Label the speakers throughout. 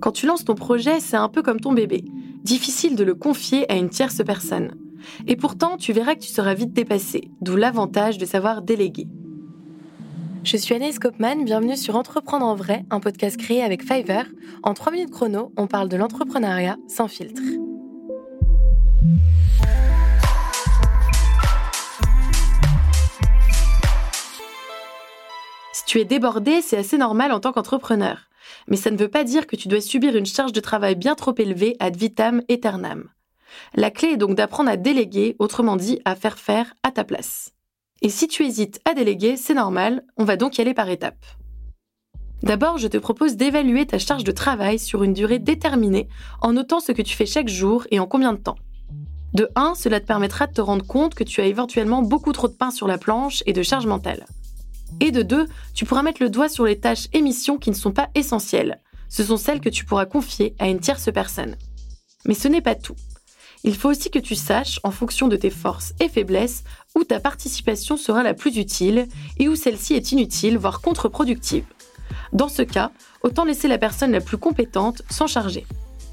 Speaker 1: Quand tu lances ton projet, c'est un peu comme ton bébé. Difficile de le confier à une tierce personne. Et pourtant, tu verras que tu seras vite dépassé, d'où l'avantage de savoir déléguer. Je suis Anaïs Kopman, bienvenue sur Entreprendre en vrai, un podcast créé avec Fiverr. En 3 minutes chrono, on parle de l'entrepreneuriat sans filtre. Si tu es débordé, c'est assez normal en tant qu'entrepreneur. Mais ça ne veut pas dire que tu dois subir une charge de travail bien trop élevée ad vitam aeternam. La clé est donc d'apprendre à déléguer, autrement dit à faire faire à ta place. Et si tu hésites à déléguer, c'est normal, on va donc y aller par étapes. D'abord, je te propose d'évaluer ta charge de travail sur une durée déterminée en notant ce que tu fais chaque jour et en combien de temps. De 1, cela te permettra de te rendre compte que tu as éventuellement beaucoup trop de pain sur la planche et de charge mentale. Et de 2, tu pourras mettre le doigt sur les tâches et missions qui ne sont pas essentielles. Ce sont celles que tu pourras confier à une tierce personne. Mais ce n'est pas tout. Il faut aussi que tu saches, en fonction de tes forces et faiblesses, où ta participation sera la plus utile et où celle-ci est inutile, voire contre-productive. Dans ce cas, autant laisser la personne la plus compétente s'en charger.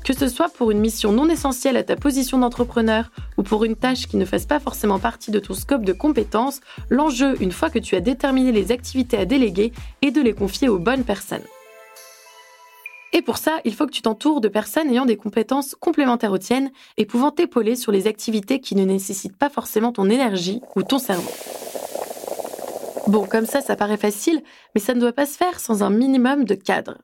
Speaker 1: Que ce soit pour une mission non essentielle à ta position d'entrepreneur ou pour une tâche qui ne fasse pas forcément partie de ton scope de compétences, l'enjeu, une fois que tu as déterminé les activités à déléguer, est de les confier aux bonnes personnes. Et pour ça, il faut que tu t'entoures de personnes ayant des compétences complémentaires aux tiennes et pouvant t'épauler sur les activités qui ne nécessitent pas forcément ton énergie ou ton cerveau. Bon, comme ça, ça paraît facile, mais ça ne doit pas se faire sans un minimum de cadre.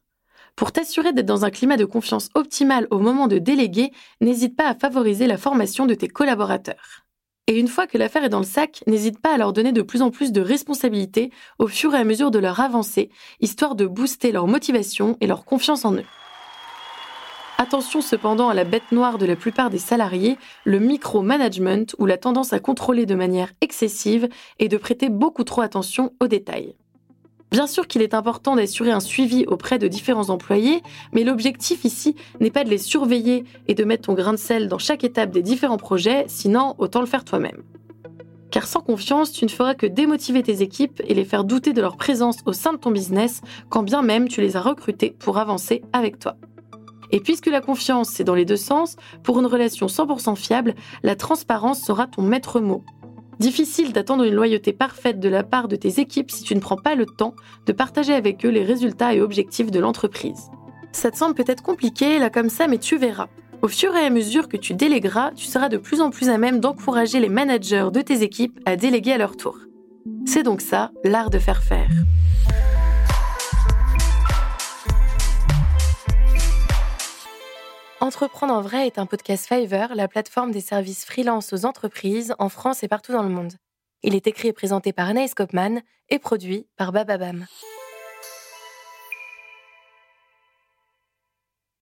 Speaker 1: Pour t'assurer d'être dans un climat de confiance optimal au moment de déléguer, n'hésite pas à favoriser la formation de tes collaborateurs. Et une fois que l'affaire est dans le sac, n'hésite pas à leur donner de plus en plus de responsabilités au fur et à mesure de leur avancée, histoire de booster leur motivation et leur confiance en eux. Attention cependant à la bête noire de la plupart des salariés, le micro-management ou la tendance à contrôler de manière excessive et de prêter beaucoup trop attention aux détails. Bien sûr qu'il est important d'assurer un suivi auprès de différents employés, mais l'objectif ici n'est pas de les surveiller et de mettre ton grain de sel dans chaque étape des différents projets, sinon autant le faire toi-même. Car sans confiance, tu ne feras que démotiver tes équipes et les faire douter de leur présence au sein de ton business, quand bien même tu les as recrutés pour avancer avec toi. Et puisque la confiance, c'est dans les deux sens, pour une relation 100% fiable, la transparence sera ton maître mot. Difficile d'attendre une loyauté parfaite de la part de tes équipes si tu ne prends pas le temps de partager avec eux les résultats et objectifs de l'entreprise. Ça te semble peut-être compliqué là comme ça, mais tu verras. Au fur et à mesure que tu délégueras, tu seras de plus en plus à même d'encourager les managers de tes équipes à déléguer à leur tour. C'est donc ça, l'art de faire faire. Entreprendre en vrai est un podcast Fiverr, la plateforme des services freelance aux entreprises en France et partout dans le monde. Il est écrit et présenté par Anaïs Kopman et produit par Bababam.